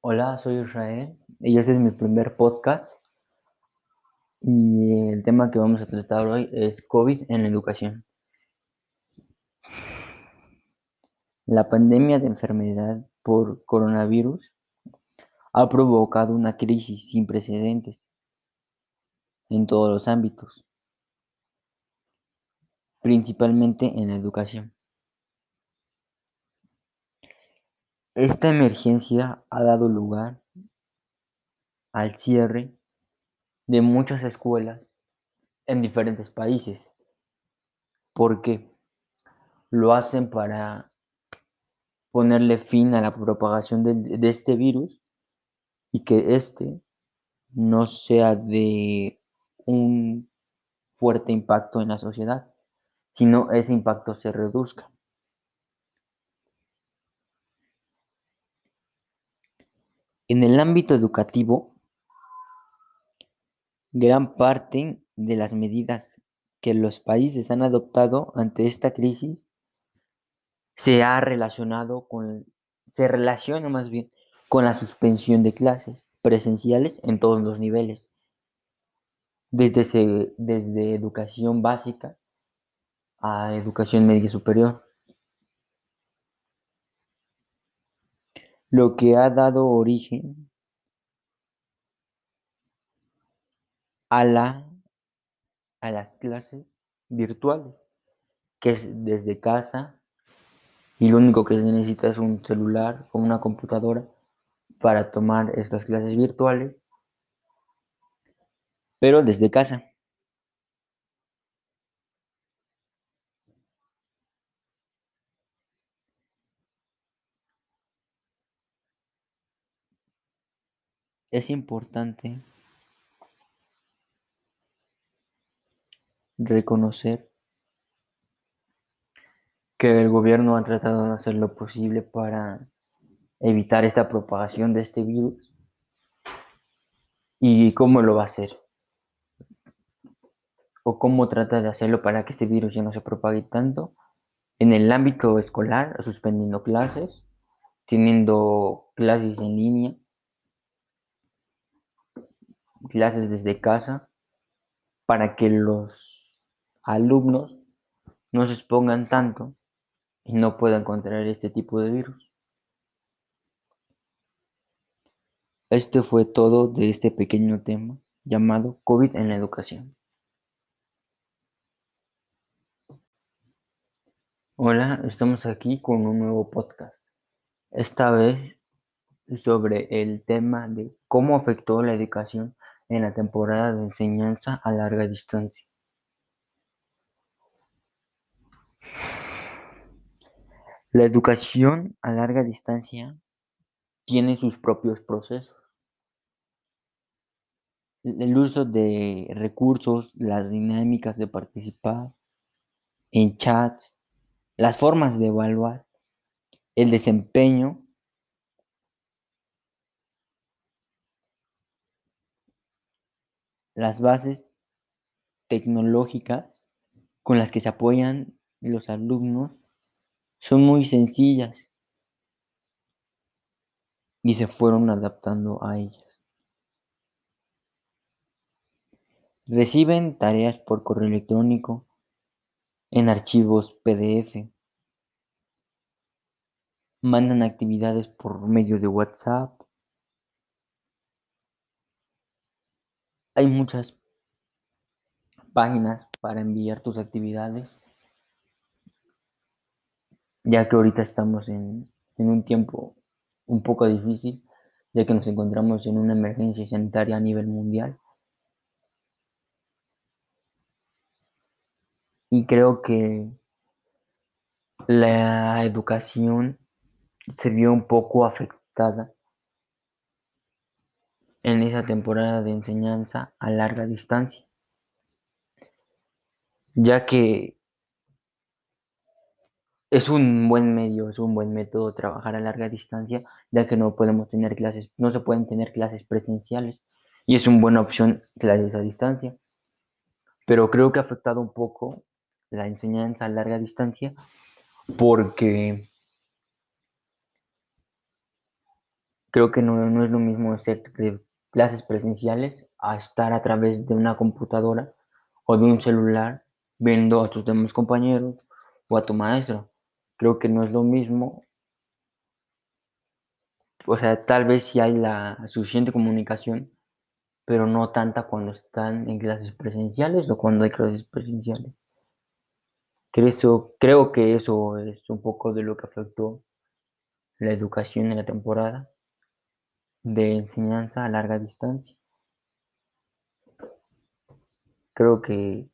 Hola, soy Israel y este es mi primer podcast y el tema que vamos a tratar hoy es COVID en la educación. La pandemia de enfermedad por coronavirus ha provocado una crisis sin precedentes en todos los ámbitos, principalmente en la educación. Esta emergencia ha dado lugar al cierre de muchas escuelas en diferentes países. ¿Por qué? Lo hacen para ponerle fin a la propagación de, de este virus y que este no sea de un fuerte impacto en la sociedad, sino ese impacto se reduzca. En el ámbito educativo, gran parte de las medidas que los países han adoptado ante esta crisis se ha relacionado con, se relaciona más bien con la suspensión de clases presenciales en todos los niveles, desde, desde educación básica a educación media superior. Lo que ha dado origen a, la, a las clases virtuales, que es desde casa y lo único que se necesita es un celular o una computadora para tomar estas clases virtuales, pero desde casa. Es importante reconocer que el gobierno ha tratado de hacer lo posible para evitar esta propagación de este virus y cómo lo va a hacer o cómo trata de hacerlo para que este virus ya no se propague tanto en el ámbito escolar, suspendiendo clases, teniendo clases en línea, clases desde casa, para que los alumnos no se expongan tanto y no puedan contraer este tipo de virus. Este fue todo de este pequeño tema llamado COVID en la educación. Hola, estamos aquí con un nuevo podcast. Esta vez sobre el tema de cómo afectó la educación en la temporada de enseñanza a larga distancia. La educación a larga distancia tiene sus propios procesos el uso de recursos, las dinámicas de participar en chats, las formas de evaluar, el desempeño, las bases tecnológicas con las que se apoyan los alumnos son muy sencillas y se fueron adaptando a ellas. Reciben tareas por correo electrónico, en archivos PDF. Mandan actividades por medio de WhatsApp. Hay muchas páginas para enviar tus actividades, ya que ahorita estamos en, en un tiempo un poco difícil, ya que nos encontramos en una emergencia sanitaria a nivel mundial. Y creo que la educación se vio un poco afectada en esa temporada de enseñanza a larga distancia, ya que es un buen medio, es un buen método trabajar a larga distancia, ya que no podemos tener clases, no se pueden tener clases presenciales y es una buena opción clases a distancia. Pero creo que ha afectado un poco la enseñanza a larga distancia porque Creo que no, no es lo mismo de clases presenciales a estar a través de una computadora o de un celular viendo a tus demás compañeros o a tu maestro. Creo que no es lo mismo. O sea, tal vez si hay la suficiente comunicación, pero no tanta cuando están en clases presenciales o cuando hay clases presenciales. Creo, creo que eso es un poco de lo que afectó la educación en la temporada de enseñanza a larga distancia. Creo que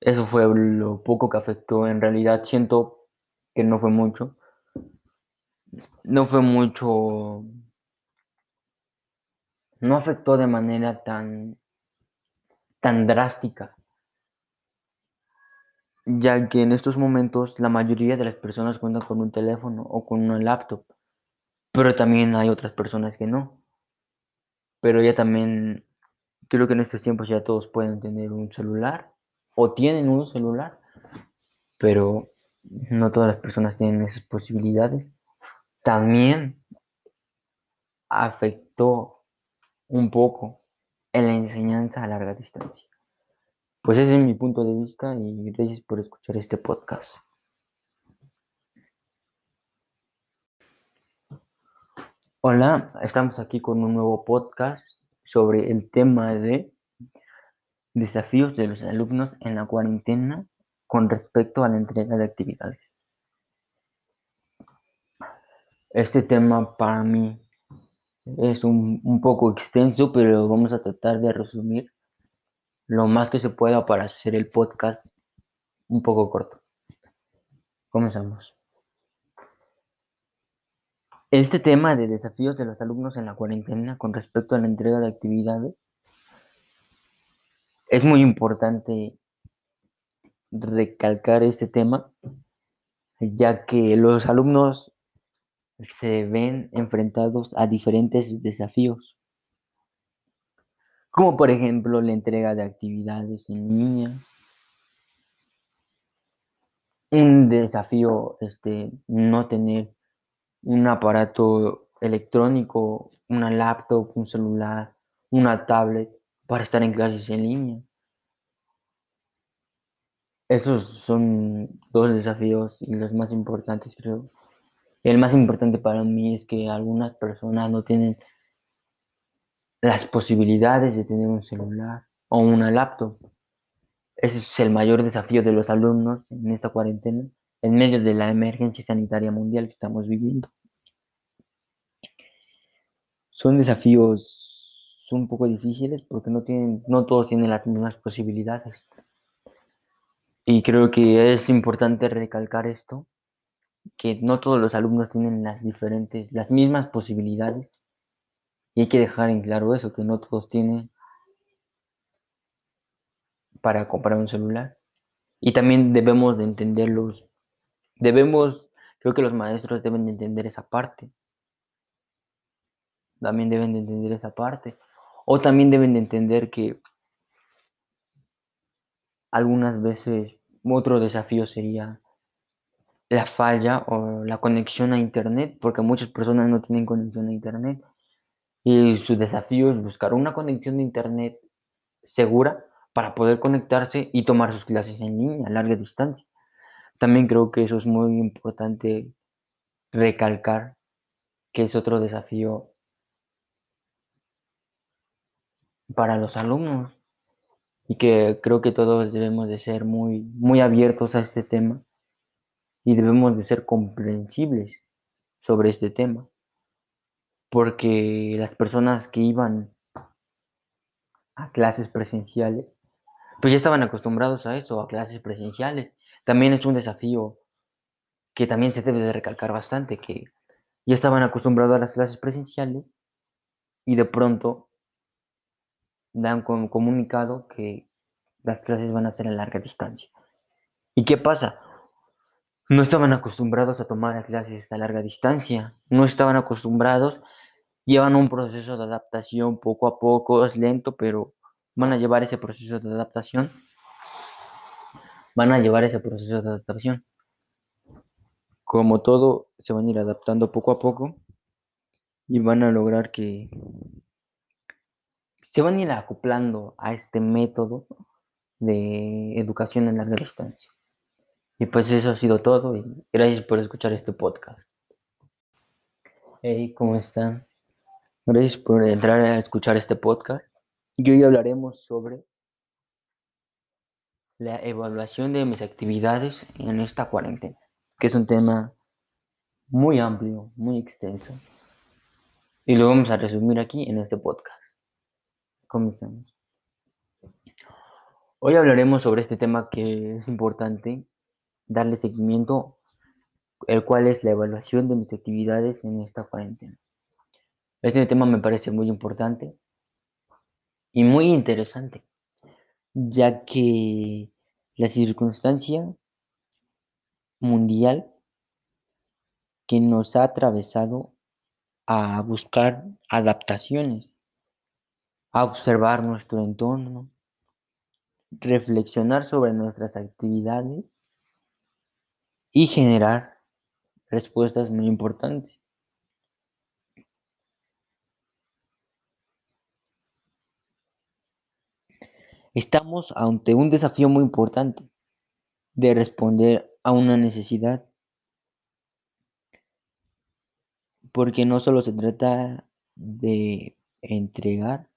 eso fue lo poco que afectó. En realidad siento que no fue mucho. No fue mucho. No afectó de manera tan, tan drástica. Ya que en estos momentos la mayoría de las personas cuentan con un teléfono o con una laptop. Pero también hay otras personas que no. Pero ya también creo que en estos tiempos ya todos pueden tener un celular o tienen un celular, pero no todas las personas tienen esas posibilidades. También afectó un poco en la enseñanza a larga distancia. Pues ese es mi punto de vista y gracias por escuchar este podcast. Hola, estamos aquí con un nuevo podcast sobre el tema de desafíos de los alumnos en la cuarentena con respecto a la entrega de actividades. Este tema para mí es un, poco extenso, pero vamos a tratar de resumir lo más que se pueda para hacer el podcast un poco corto. Comenzamos. Este tema de desafíos de los alumnos en la cuarentena con respecto a la entrega de actividades es muy importante recalcar este tema, ya que los alumnos se ven enfrentados a diferentes desafíos, como por ejemplo la entrega de actividades en línea, un desafío este, no tener un aparato electrónico, una laptop, un celular, una tablet para estar en clases en línea. Esos son dos desafíos y los más importantes, creo. El más importante para mí es que algunas personas no tienen las posibilidades de tener un celular o una laptop. Ese es el mayor desafío de los alumnos en esta cuarentena en medio de la emergencia sanitaria mundial que estamos viviendo. Son desafíos un poco difíciles porque no, tienen, no todos tienen las mismas posibilidades. Y creo que es importante recalcar esto, que no todos los alumnos tienen las diferentes, las mismas posibilidades. Y hay que dejar en claro eso, que no todos tienen para comprar un celular. Y también debemos de entenderlos Debemos, creo que los maestros deben de entender esa parte. También deben de entender esa parte. O también deben de entender que algunas veces otro desafío sería la falla o la conexión a internet, porque muchas personas no tienen conexión a internet. Y su desafío es buscar una conexión de internet segura para poder conectarse y tomar sus clases en línea a larga distancia. También creo que eso es muy importante recalcar, que es otro desafío para los alumnos y que creo que todos debemos de ser muy, muy abiertos a este tema y debemos de ser comprensibles sobre este tema porque las personas que iban a clases presenciales pues ya estaban acostumbrados a eso, a clases presenciales también es un desafío que también se debe de recalcar bastante, que ya estaban acostumbrados a las clases presenciales y de pronto dan como comunicado que las clases van a ser a larga distancia. ¿Y qué pasa? No estaban acostumbrados a tomar clases a larga distancia, no estaban acostumbrados, llevan un proceso de adaptación poco a poco, es lento, pero van a llevar ese proceso de adaptación van a llevar ese proceso de adaptación. Como todo, se van a ir adaptando poco a poco y van a lograr que se van a ir acoplando a este método de educación en larga distancia. Y pues eso ha sido todo gracias por escuchar este podcast. Hey, ¿cómo están? Gracias por entrar a escuchar este podcast. Y hoy hablaremos sobre la evaluación de mis actividades en esta cuarentena, que es un tema muy amplio, muy extenso. Y lo vamos a resumir aquí en este podcast. Comenzamos. Hoy hablaremos sobre este tema que es importante darle seguimiento, el cual es la evaluación de mis actividades en esta cuarentena. Este tema me parece muy importante y muy interesante, ya que la circunstancia mundial que nos ha atravesado a buscar adaptaciones, a observar nuestro entorno, reflexionar sobre nuestras actividades y generar respuestas muy importantes. Estamos ante un desafío muy importante de responder a una necesidad, porque no solo se trata de entregar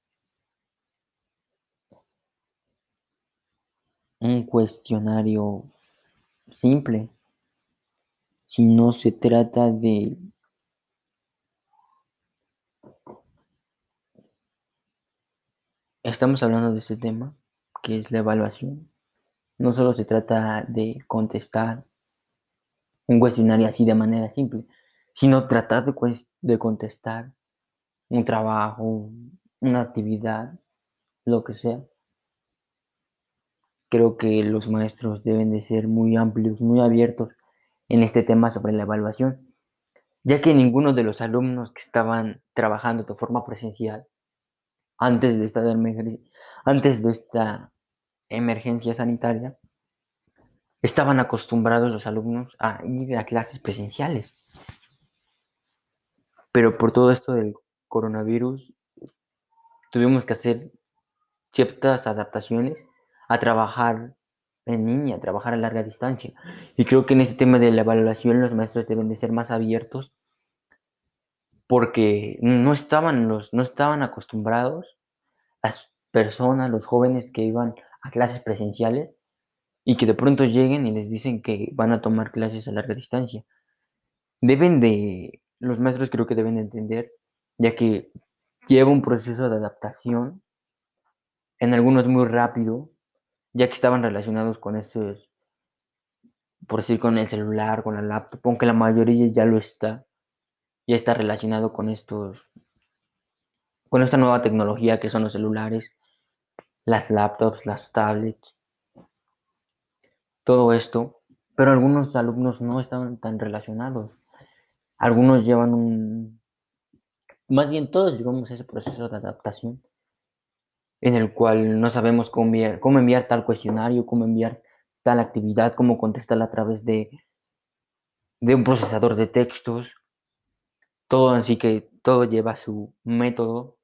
un cuestionario simple, sino se trata de estamos hablando de este tema que es la evaluación, no solo se trata de contestar un cuestionario así de manera simple, sino tratar de, de contestar un trabajo, una actividad, lo que sea. Creo que los maestros deben de ser muy amplios, muy abiertos en este tema sobre la evaluación, ya que ninguno de los alumnos que estaban trabajando de forma presencial antes de esta antes de esta emergencia sanitaria, estaban acostumbrados los alumnos a ir a clases presenciales. Pero por todo esto del coronavirus, tuvimos que hacer ciertas adaptaciones a trabajar en línea, a trabajar a larga distancia. Y creo que en este tema de la evaluación los maestros deben de ser más abiertos porque no estaban, los, no estaban acostumbrados las personas, los jóvenes que iban a clases presenciales y que de pronto lleguen y les dicen que van a tomar clases a larga distancia. Deben de, los maestros creo que deben de entender, ya que lleva un proceso de adaptación, en algunos muy rápido, ya que estaban relacionados con estos, por decir, con el celular, con la laptop, aunque la mayoría ya lo está, ya está relacionado con estos, con esta nueva tecnología que son los celulares, las laptops, las tablets, todo esto, pero algunos alumnos no estaban tan relacionados. Algunos llevan un, más bien todos llevamos ese proceso de adaptación en el cual no sabemos cómo enviar, cómo enviar tal cuestionario, cómo enviar tal actividad, cómo contestarla a través de, de un procesador de textos. Todo así que todo lleva su método,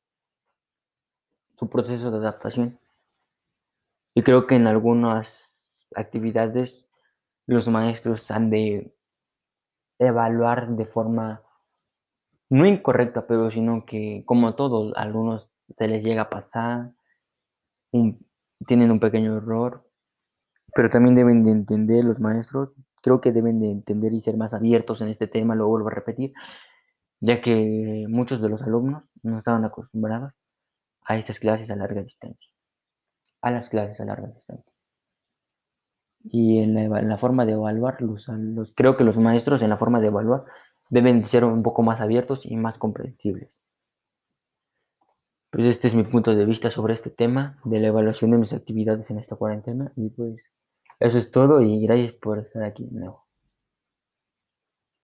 su proceso de adaptación. Y creo que en algunas actividades los maestros han de evaluar de forma no incorrecta, pero sino que como todos, algunos se les llega a pasar, tienen un pequeño error, pero también deben de entender los maestros, creo que deben de entender y ser más abiertos en este tema, lo vuelvo a repetir, ya que muchos de los alumnos no estaban acostumbrados a estas clases a larga distancia, a las clases a larga distancia. Y en la, forma de evaluar, los, creo que los maestros en la forma de evaluar deben ser un poco más abiertos y más comprensibles. Pues este es mi punto de vista sobre este tema de la evaluación de mis actividades en esta cuarentena y pues eso es todo y gracias por estar aquí de nuevo.